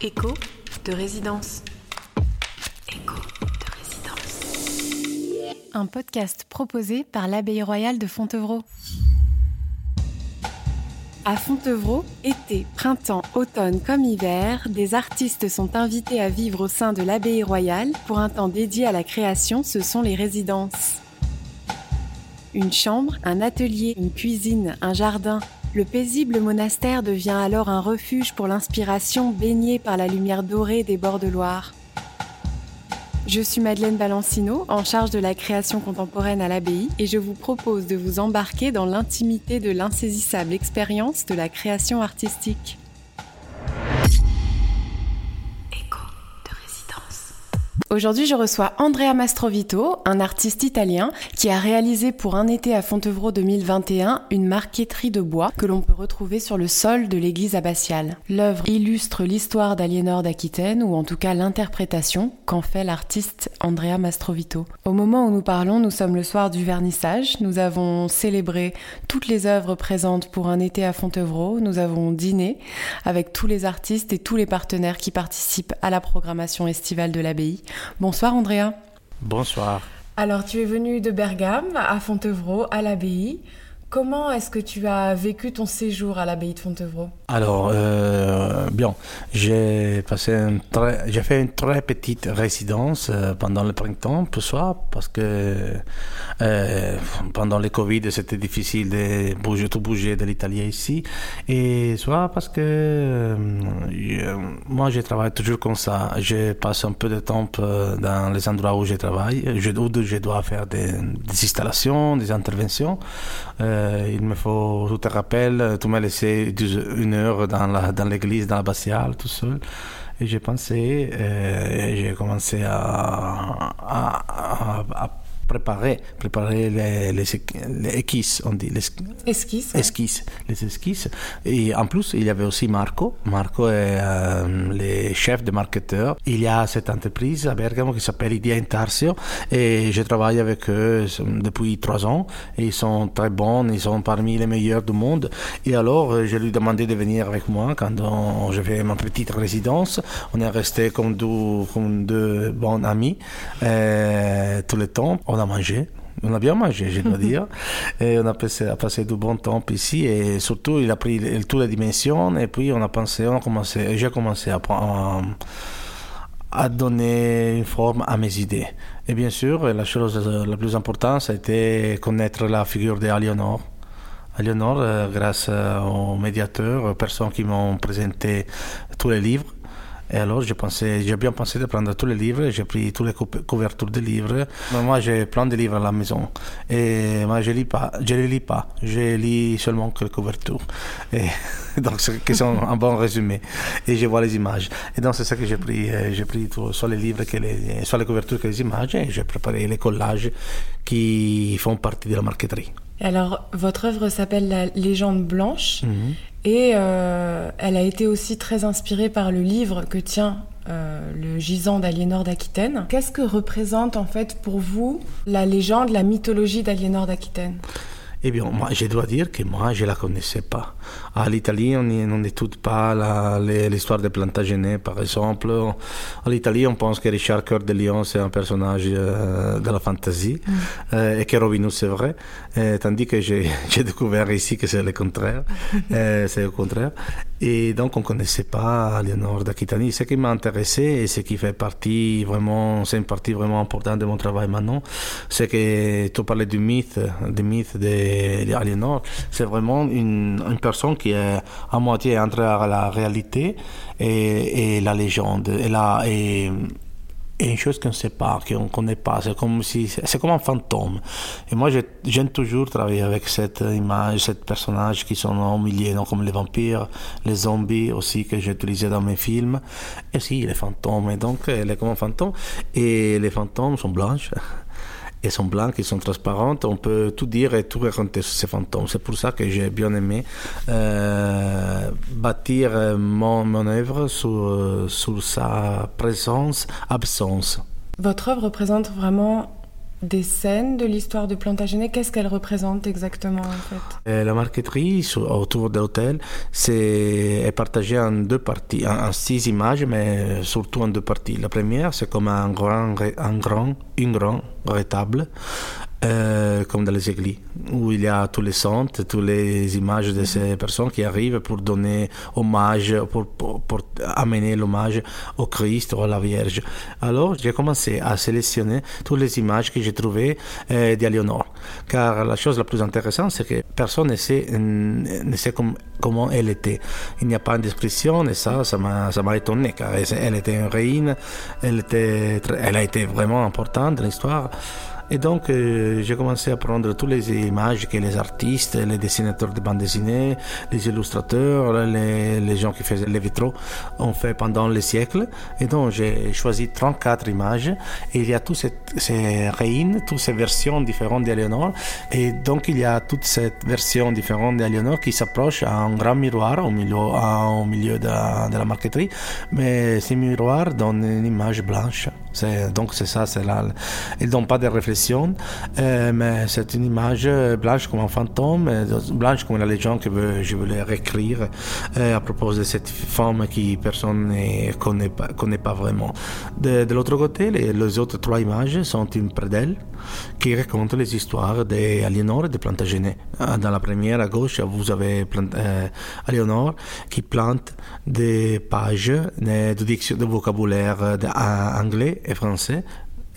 Écho de résidence. Écho de résidence. Un podcast proposé par l'Abbaye royale de Fontevraud. À Fontevraud, été, printemps, automne comme hiver, des artistes sont invités à vivre au sein de l'Abbaye royale pour un temps dédié à la création, ce sont les résidences. Une chambre, un atelier, une cuisine, un jardin, le paisible monastère devient alors un refuge pour l'inspiration baigné par la lumière dorée des bords de Loire. Je suis Madeleine Balancino, en charge de la création contemporaine à l'abbaye, et je vous propose de vous embarquer dans l'intimité de l'insaisissable expérience de la création artistique. Aujourd'hui, je reçois Andrea Mastrovito, un artiste italien qui a réalisé pour un été à Fontevraud 2021 une marqueterie de bois que l'on peut retrouver sur le sol de l'église abbatiale. L'œuvre illustre l'histoire d'Aliénor d'Aquitaine ou en tout cas l'interprétation qu'en fait l'artiste Andrea Mastrovito. Au moment où nous parlons, nous sommes le soir du vernissage. Nous avons célébré toutes les œuvres présentes pour un été à Fontevraud. Nous avons dîné avec tous les artistes et tous les partenaires qui participent à la programmation estivale de l'abbaye. Bonsoir Andrea. Bonsoir. Alors tu es venu de Bergame à Fontevraud, à l'abbaye. Comment est-ce que tu as vécu ton séjour à l'abbaye de Fontevraud? Alors, euh, bien, j'ai passé un très, j'ai fait une très petite résidence euh, pendant le printemps, pour soi, parce que euh, pendant le Covid, c'était difficile de bouger, tout bouger de l'Italie ici, et soit parce que moi, je travaille toujours comme ça. Je passe un peu de temps dans les endroits où je travaille, où je dois faire des, installations, des interventions. Il me faut, tu te rappelles, tu m'as laissé une heure dans la- dans l'église, dans l'abbatiale, tout seul. Et j'ai pensé, euh, et j'ai commencé à préparer, préparer les, les, esquisses, on dit, les, ouais. esquisses, les esquisses. Et en plus, il y avait aussi Marco. Marco est euh, le chef de marketeur. Il y a cette entreprise à Bergamo qui s'appelle Idea Intarsio et je travaille avec eux depuis trois ans. Ils sont très bons, ils sont parmi les meilleurs du monde. Et alors, euh, je lui ai demandé de venir avec moi quand on- je fais ma petite résidence. On est resté comme deux, comme deux bons amis euh, tout le temps. On a mangé. On a bien mangé, je dois dire. Et on a passé, a passé du bon temps ici. Et surtout, il a pris toutes les dimensions. Et puis, on a pensé, on a commencé, j'ai commencé à, à donner une forme à mes idées. Et bien sûr, la chose la plus importante, ça a été connaître la figure d'Aliénor. Aliénor, euh, grâce euh, aux médiateurs, aux personnes qui m'ont présenté tous les livres. Et alors, j'ai pensé, bien pensé de prendre tous les livres, j'ai pris toutes les couvertures des livres. Moi, j'ai plein de livres à la maison. Et moi, je lis pas, je les lis pas. Je lis seulement que les couvertures. Et donc, c'est un bon résumé. Et je vois les images. Et donc, c'est ça que j'ai pris. euh, J'ai pris soit les livres, les, soit les couvertures que les images. Et j'ai préparé les collages qui font partie de la marqueterie. Alors, votre œuvre s'appelle La légende blanche Mhm. et euh, elle a été aussi très inspirée par le livre que tient euh, le gisant d'Aliénor d'Aquitaine. Qu'est-ce que représente en fait pour vous la légende, la mythologie d'Aliénor d'Aquitaine? Eh bien, moi, je dois dire que moi, je ne la connaissais pas. À l'Italie, on n'étude pas la- les- l'histoire de Plantagenet, par exemple. En Italie, on pense que Richard Cœur de Lion, c'est un personnage euh, de la fantasy, euh, et que Robin Hood, c'est vrai. Euh, tandis que j'ai j'ai découvert ici que c'est le contraire. C'est le contraire. Et donc, on ne connaissait pas Léonore d'Aquitanie. Ce qui m'a intéressé et ce qui fait partie vraiment, c'est une partie vraiment importante de mon travail maintenant, c'est que tu parlais du mythe, du mythe d'Aliénor. C'est vraiment une, une personne qui à moitié entre la réalité et, la légende. Et, la, et, et une chose qu'on ne sait pas, qu'on ne connaît pas. C'est comme un fantôme. Et moi, j'ai- j'aime toujours travailler avec cette image, ces personnages qui sont au milieu, comme les vampires, les zombies aussi que j'ai utilisé dans mes films. Et si, les fantômes. Et donc, elle est comme un. Et les fantômes sont blanches. Et sont blancs, ils sont transparentes. On peut tout dire et tout raconter sur ces fantômes. C'est pour ça que j'ai bien aimé euh, bâtir euh, mon, mon œuvre sur, euh, sur sa présence, absence. Votre œuvre représente vraiment des scènes de l'histoire de Plantagenet. Qu'est-ce qu'elle représente exactement en fait? La marqueterie autour de l'hôtel c'est, est partagée en deux parties, en, six images, mais surtout en deux parties. La première, c'est comme un grand, un grand, une grande rétable euh, comme dans les églises, où il y a tous les saints, toutes les images de ces personnes qui arrivent pour donner hommage, pour, amener l'hommage au Christ ou à la Vierge. Alors j'ai commencé à sélectionner toutes les images que j'ai trouvées euh, d'Aliénor. Car la chose la plus intéressante, c'est que personne ne sait, comment elle était. Il n'y a pas de description et ça, ça m'a, étonné, car elle était une reine, elle a été vraiment importante dans l'histoire. Et donc, euh, j'ai commencé à prendre toutes les images que les artistes, les dessinateurs de bande dessinée, les illustrateurs, les, gens qui faisaient les vitraux ont fait pendant les siècles. Et donc, j'ai choisi 34 images. Et il y a toutes ces, reines, toutes ces versions différentes d'Aliénor. Et donc, il y a toute cette version différente d'Aliénor qui s'approche à un grand miroir au milieu, au milieu de la marqueterie. Mais ces miroirs donnent une image blanche. Donc, c'est ça, c'est là. Ils donnent pas de réflexion euh, mais c'est une image blanche comme un fantôme, euh, blanche comme la légende que je voulais réécrire euh, à propos de cette femme qui personne ne connaît pas, vraiment. De, l'autre côté, les, autres trois images sont une prédelle qui raconte les histoires d'Aliénor et de Plantagenet. Dans la première à gauche, vous avez Aliénor qui plante des pages de, de, de vocabulaire anglais et français,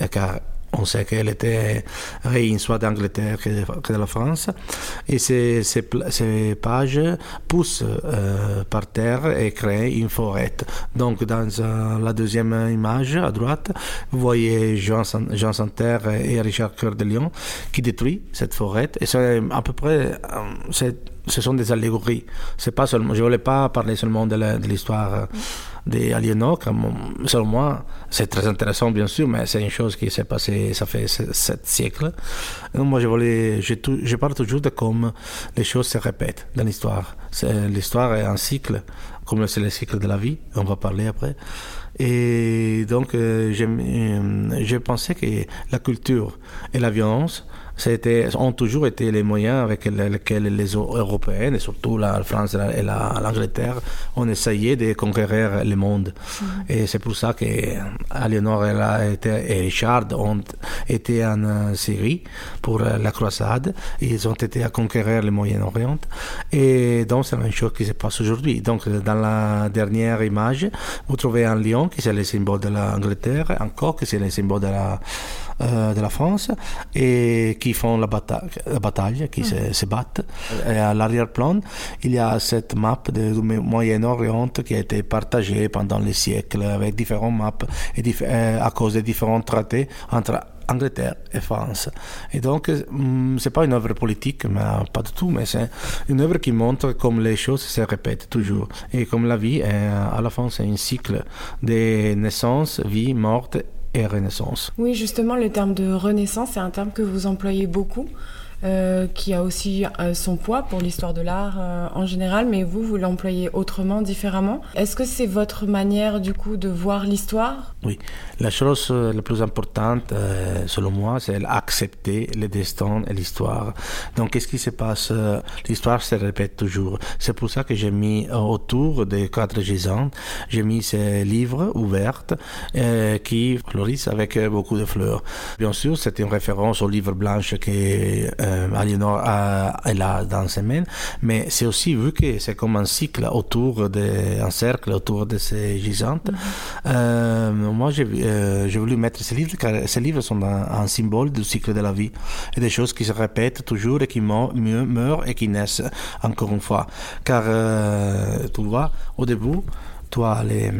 car on sait qu'elle était reine soit d'Angleterre que, de, la France. Et ces, ces, pages poussent euh, par terre et créent une forêt. Donc, dans la deuxième image à droite, vous voyez Jean, Jean Santerre et Richard Cœur de Lion qui détruisent cette forêt. Et c'est à peu près. Euh, ce sont des allégories. C'est pas seulement, je voulais pas parler seulement de l'histoire des Aliénor, selon moi, c'est très intéressant bien sûr, mais c'est une chose qui s'est passée, ça fait sept siècles. moi, je voulais, je, parle toujours de comme les choses se répètent dans l'histoire. L'histoire est un cycle, comme c'est le cycle de la vie, on va parler après. Et donc, euh, j'ai pensé que la culture et la violence ont toujours été les moyens avec lesquels les Européennes, et surtout la France et l'Angleterre, ont essayé de conquérir le monde. Mm-hmm. Et c'est pour ça que Aliénor et Richard ont été en Syrie pour la croisade. Ils ont été à conquérir le Moyen-Orient. Et donc, c'est la même chose qui se passe aujourd'hui. Donc, dans la dernière image, vous trouvez un lion qui est le symbole de l'Angleterre, un coq qui est le symbole de la euh, de la France et qui font la, bataille, la bataille qui se, se, battent. À l'arrière-plan, il y a cette map du Moyen-Orient qui a été partagée pendant les siècles avec différentes maps et euh, à cause des différents traités entre Angleterre et France. Et donc, mm, c'est pas une œuvre politique, mais pas du tout, mais c'est une œuvre qui montre comme les choses se répètent toujours. Et comme la vie, est, à la fin, c'est un cycle de naissance, vie, mort Oui, justement, le terme de renaissance, c'est un terme que vous employez beaucoup. Euh, qui a aussi euh, son poids pour l'histoire de l'art euh, en général, mais vous, vous l'employez autrement, différemment. Est-ce que c'est votre manière, du coup, de voir l'histoire? Oui, la chose la plus importante, selon moi, c'est accepter le destin et l'histoire. Donc, qu'est-ce qui se passe? L'histoire se répète toujours. C'est pour ça que j'ai mis autour des quatre gisants, j'ai mis ces livres ouverts qui fleurissent avec beaucoup de fleurs. Bien sûr, c'est une référence au livre blanche qui euh, Aliénor a, elle a dans ses mains, mais c'est aussi vu que c'est comme un cycle autour de, un cercle autour de ces gisantes. Mm euh, moi, euh, j'ai voulu mettre ces livres car ces livres sont un, symbole du cycle de la vie et des choses qui se répètent toujours et qui meurent et qui naissent encore une fois. Car euh, tu vois, au début, tu as les,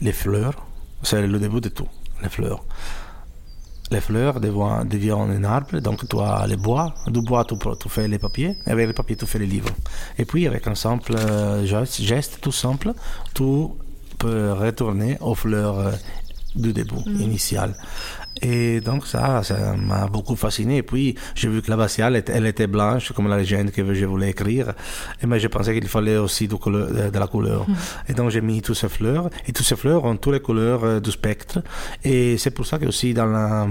les fleurs, c'est le début de tout, les fleurs les fleurs deviennent un arbre, donc tu as les bois, du bois tu, tu, fais les papiers, et avec les papiers tu fais les livres. Et puis avec un simple euh, geste, tout simple, tu peux retourner aux fleurs du début initial. Et donc ça, ça m'a beaucoup fasciné. Et puis j'ai vu que la batiale, elle était blanche comme la légende que je voulais écrire. Et moi, je pensais qu'il fallait aussi de, de, la couleur. Et donc j'ai mis toutes ces fleurs. Et toutes ces fleurs ont toutes les couleurs euh, du spectre. Et c'est pour ça que aussi dans la,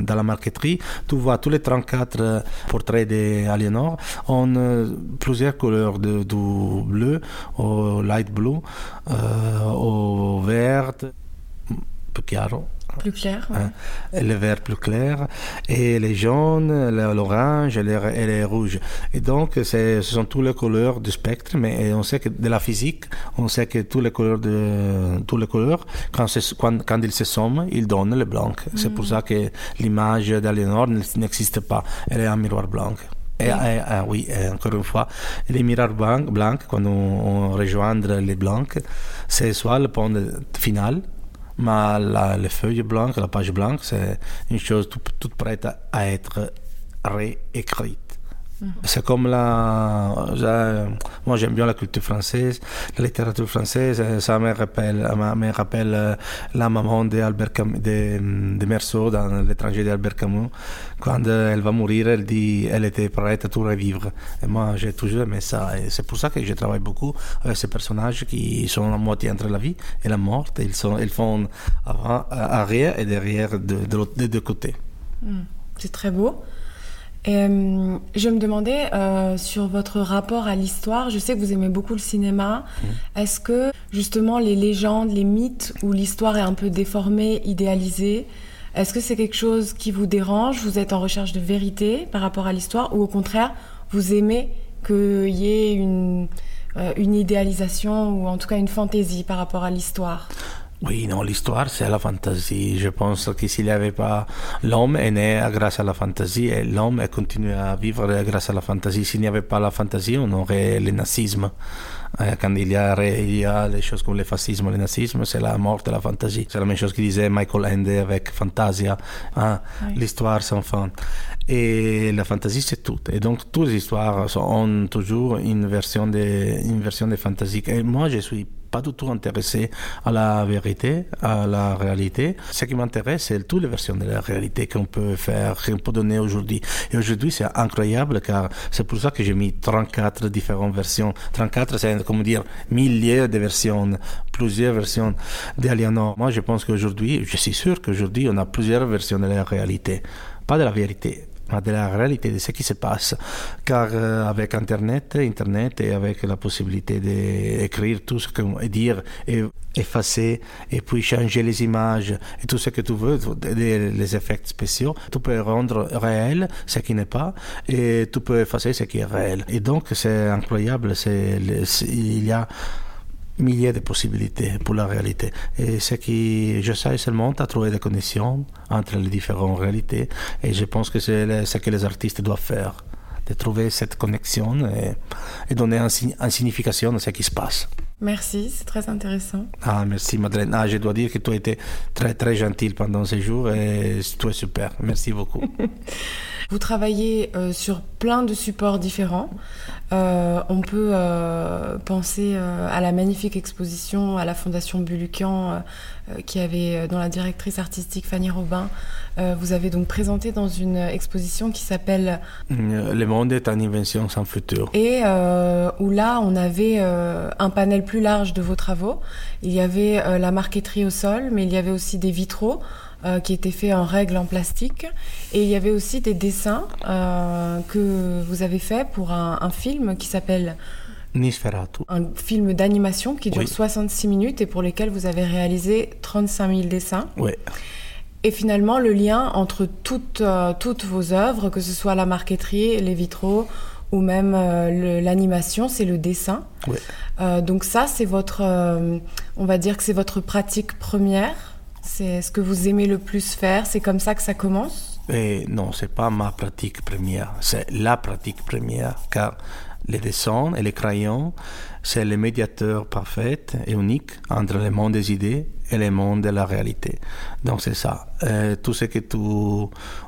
dans la marqueterie, tu vois tous les 34 euh, portraits d'Aliénor ont euh, plusieurs couleurs de, du bleu au light blue, euh, au vert, plus clair plus clair. Ouais. Hein? Le vert plus clair, et les jaunes, l'orange et les, et les rouges. Et donc, ce sont toutes les couleurs du spectre, mais on sait que de la physique, on sait que toutes les couleurs, de, toutes les couleurs quand, quand, quand ils se somment, ils donnent le blanc. Mm. C'est pour ça que l'image d'Aliénor n'existe pas. Elle est un miroir blanc. Et, oui, encore une fois, les miroirs blancs, blancs quand on, on rejoint les blancs, c'est soit le point final, mais la, les feuilles blanches, la page blanche, c'est une chose toute, toute prête à être réécrite. C'est comme la. Moi, j'aime bien la culture française, la littérature française. Ça me rappelle, me rappelle la maman d'Albert Camus, de, de Merceau dans L'étranger d'Albert Camus. Quand elle va mourir, elle dit elle était prête à tout revivre. Et moi, j'ai toujours aimé ça. C'est pour ça que je travaille beaucoup avec ces personnages qui sont à moitié entre la vie et la mort. Ils, sont, ils font avant, arrière et derrière de, de, deux côtés. C'est très beau. Euh, je me demandais euh, sur votre rapport à l'histoire. Je sais que vous aimez beaucoup le cinéma. Mmh. Est-ce que justement les légendes, les mythes où l'histoire est un peu déformée, idéalisée, est-ce que c'est quelque chose qui vous dérange? Vous êtes en recherche de vérité par rapport à l'histoire? Ou au contraire, vous aimez qu'il y ait une, euh, une idéalisation ou en tout cas une fantaisie par rapport à l'histoire? Oui, non, l'histoire, c'est la fantaisie. Je pense que s'il n'y avait pas l'homme est né grâce à la fantaisie et l'homme continue à vivre grâce à la fantaisie. S'il n'y avait pas la fantaisie, on aurait le nazisme. Quand il y, a, il y a des choses comme le fascisme, le nazisme, c'est la mort de la fantaisie. C'est la même chose que disait Michael Ende avec Fantasia, hein? oui. l'histoire sans fin. Et la fantaisie, c'est tout. Et donc, toutes les histoires ont toujours une version de, une version de fantaisie. Et moi, je suis pas du tout intéressé à la vérité, à la réalité. Ce qui m'intéresse, c'est toutes les versions de la réalité qu'on peut faire, qu'on peut donner aujourd'hui. Et aujourd'hui, c'est incroyable car c'est pour ça que j'ai mis 34 différentes versions. 34, c'est comme dire milliers de versions, plusieurs versions d'Aliénor. Moi, je pense qu'aujourd'hui, je suis sûr qu'aujourd'hui, on a plusieurs versions de la réalité. Pas de la vérité, de la réalité de ce qui se passe. Car euh, avec Internet, Internet et avec la possibilité d'écrire tout ce qu'on dire et effacer et puis changer les images et tout ce que tu veux, les effets spéciaux, tu peux rendre réel ce qui n'est pas et tu peux effacer ce qui est réel. Et donc c'est incroyable, c'est, il y a milliers de possibilités pour la réalité. Et ce qui j'essaie seulement à trouver des connexions entre les différentes réalités. Et je pense que c'est ce que les artistes doivent faire, de trouver cette connexion et, donner une un signification à ce qui se passe. Merci, c'est très intéressant. Ah, merci Madeleine. Ah, je dois dire que tu as été très très gentille pendant ces jours et es super. Merci beaucoup. Vous travaillez euh, sur plein de supports différents. Euh, on peut euh, penser à la magnifique exposition à la Fondation Bulucan, qui avait, dont la directrice artistique Fanny Robin, vous avez donc présenté dans une exposition qui s'appelle Le monde est une invention sans futur. Et où là, on avait un panel plus large de vos travaux. Il y avait la marqueterie au sol, mais il y avait aussi des vitraux. Euh, qui étaient faits en règle en plastique. Et il y avait aussi des dessins euh, que vous avez faits pour un, un film qui s'appelle Un film d'animation qui dure Oui. 66 minutes et pour lesquels vous avez réalisé 35 000 dessins. Oui. Et finalement, le lien entre toutes, euh, toutes vos œuvres, que ce soit la marqueterie, les vitraux ou même euh, l'animation, c'est le dessin. Oui. Euh, donc ça, c'est votre, on va dire que c'est votre pratique première. C'est ce que vous aimez le plus faire. C'est comme ça que ça commence? Et non, c'est pas ma pratique première, c'est la pratique première, car les dessins et les crayons, c'est le médiateur parfait et unique entre le monde des idées et le monde de la réalité. Donc c'est ça. Euh, tout ce que tu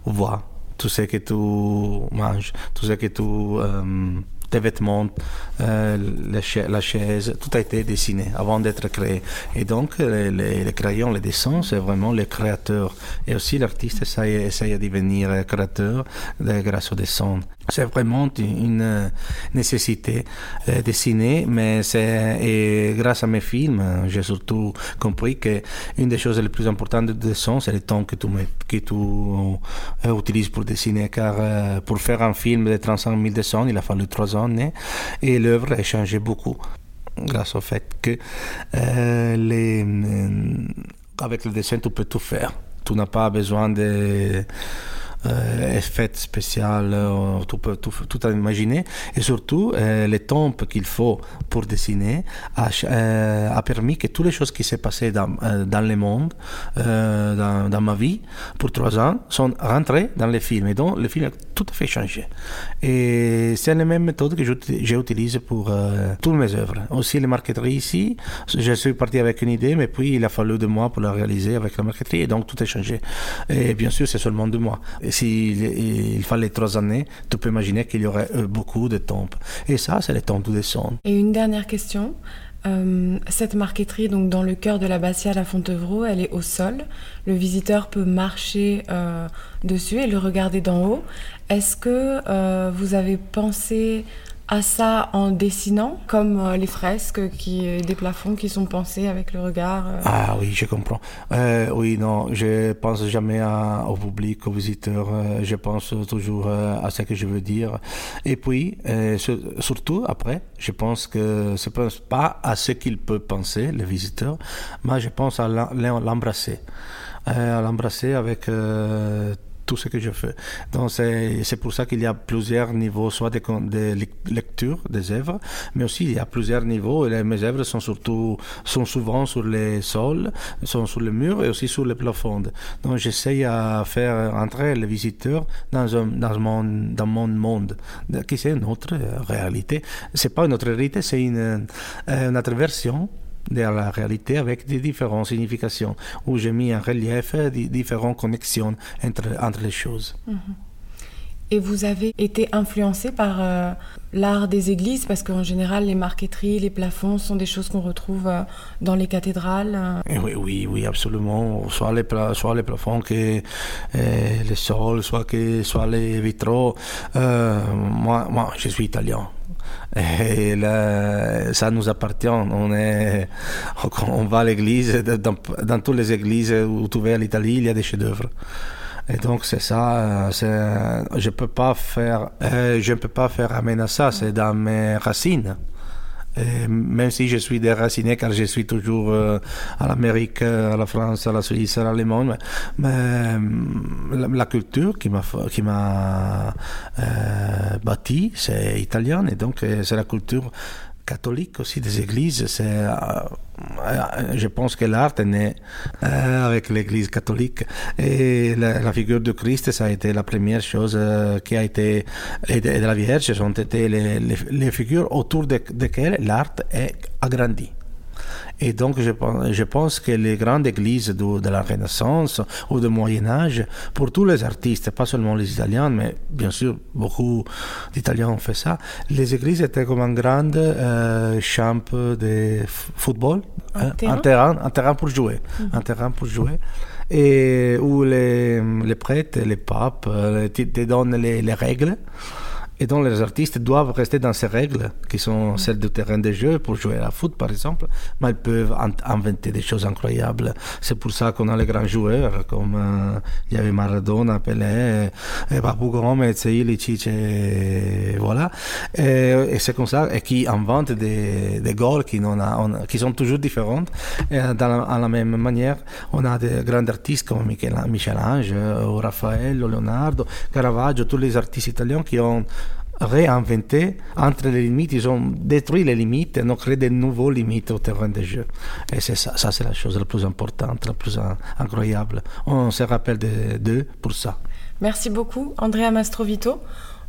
vois, tout ce que tu manges, tout ce que tu euh, des vêtements, euh, la, chaise, tout a été dessiné avant d'être créé. Et donc, les, crayons, les dessins, c'est vraiment le créateur. Et aussi, l'artiste essaye, essaye de devenir créateur grâce au dessin. C'est vraiment une nécessité de dessiner, mais c'est grâce à mes films, j'ai surtout compris que une des choses les plus importantes du dessin, c'est le temps que tu, euh, utilises pour dessiner, car euh, pour faire un film de 35 000 dessins, il a fallu trois et l'œuvre a changé beaucoup grâce au fait que euh, les, avec le dessin, tu peux tout faire. Tu n'as pas besoin de euh, effets spéciaux, euh, tout, à imaginer. Et surtout, euh, les temps qu'il faut pour dessiner a, permis que toutes les choses qui s'est passées dans, dans le monde, dans, ma vie, pour trois ans, sont rentrées dans les films. Et donc, le film a tout à fait changé. Et c'est la même méthode que j'utilise pour toutes mes œuvres. Aussi, les marqueteries ici, je suis parti avec une idée, mais puis il a fallu de moi pour la réaliser avec la marqueterie, et donc tout a changé. Et bien sûr, c'est seulement de moi s'il il fallait trois années, tu peux imaginer qu'il y aurait euh, beaucoup de tombes. Et ça, c'est les tombes des sons. Et une dernière question. Euh, cette marqueterie, donc dans le cœur de l'abbatiale à Fontevraud, elle est au sol. Le visiteur peut marcher euh, dessus et le regarder d'en haut. Est-ce que vous avez pensé à ça en dessinant, comme euh, les fresques qui, euh, des plafonds qui sont pensés avec le regard. Euh. Ah oui, je comprends. oui, non, je pense jamais au public, aux visiteurs. je pense toujours à ce que je veux dire. Et puis, surtout après, je pense que je pense pas à ce qu'il peut penser, le visiteur, mais je pense à l'embrasser, à l'embrasser avec tout ce que je fais. Donc c'est pour ça qu'il y a plusieurs niveaux, soit de, de, lecture des œuvres, mais aussi il y a plusieurs niveaux. Et mes œuvres sont surtout sont souvent sur les sols, sont sur les murs et aussi sur les plafonds. Donc j'essaye à faire entrer les visiteurs dans un dans mon dans mon monde, qui c'est une autre réalité. C'est pas une autre réalité, c'est une, une autre version de la réalité avec des différentes significations, où j'ai mis en relief des différentes connexions entre, entre les choses. Mhm. Et vous avez été influencé par euh, l'art des églises? Parce qu'en général, les marqueteries, les plafonds sont des choses qu'on retrouve euh, dans les cathédrales. Euh. oui, oui, oui, absolument. Soit les, soit les plafonds que les sols, soit, que, soit les vitraux. moi, moi, je suis italien. Et là, ça nous appartient. On, est, on va à l'église, dans, toutes les églises où tu vas à l'Italie, il y a des chefs-d'œuvre. Et donc c'est ça, je peux pas faire, euh, je ne peux pas faire amener ça, c'est dans mes racines. Et même si je suis déraciné, car je suis toujours euh, à l'Amérique, à la France, à la Suisse, à l'Allemagne, mais, euh, la, culture qui m'a qui m'a euh, bâti, c'est italienne, et donc c'est la culture catholique aussi des églises. C'est, euh, je pense que l'art est né euh, avec l'église catholique et la, figure de Christ, ça a été la première chose euh, qui a été, et de, la Vierge, ont été les, les, figures autour de, desquelles l'art est agrandi. Et donc, je, je pense que les grandes églises de, de, la Renaissance ou du Moyen Âge, pour tous les artistes, pas seulement les Italiens, mais bien sûr, beaucoup d'Italiens ont fait ça, les églises étaient comme un grand euh, champ de football, un, hein, terrain? un, terrain? un terrain, pour jouer, -hmm. un terrain pour jouer et où les, les prêtres, les papes euh, te, te donnent les, les règles et donc les artistes doivent rester dans ces règles, qui sont celles du terrain de jeu pour jouer à la foot par exemple, mais ils peuvent inventer des choses incroyables. C'est pour ça qu'on a les grands joueurs, comme euh, il y avait Maradona, Pelé, et Babu Gomez, Ilicic, et voilà. Et, c'est comme ça, et qui inventent des, des goals qui, a, qui sont toujours différents. Et dans la, la même manière, on a des grands artistes comme Michel-Ange, Raphaël, Leonardo, Caravaggio, tous les artistes italiens qui ont réinventé entre les limites, ils ont détruit les limites et ont créé de nouvelles limites au terrain de jeu. Et c'est ça, ça c'est la chose la plus importante, la plus incroyable. On se rappelle d'eux pour ça. Merci beaucoup, Andrea Mastrovito.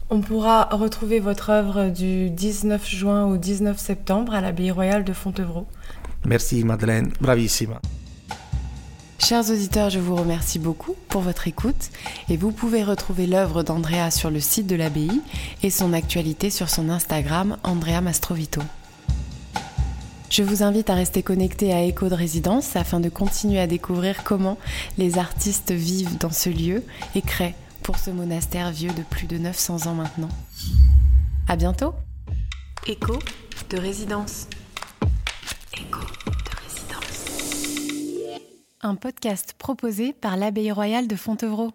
On pourra retrouver votre œuvre du 19 juin au 19 septembre à l'abbaye royale de Fontevraud. Merci Madeleine, bravissima. Chers auditeurs, je vous remercie beaucoup pour votre écoute et vous pouvez retrouver l'œuvre d'Andrea sur le site de l'abbaye et son actualité sur son Instagram Andrea Mastrovito. Je vous invite à rester connecté à Echo de Résidence afin de continuer à découvrir comment les artistes vivent dans ce lieu et créent pour ce monastère vieux de plus de 900 ans maintenant. À bientôt! Écho de résidence. Écho. Un podcast proposé par l'Abbaye royale de Fontevraud.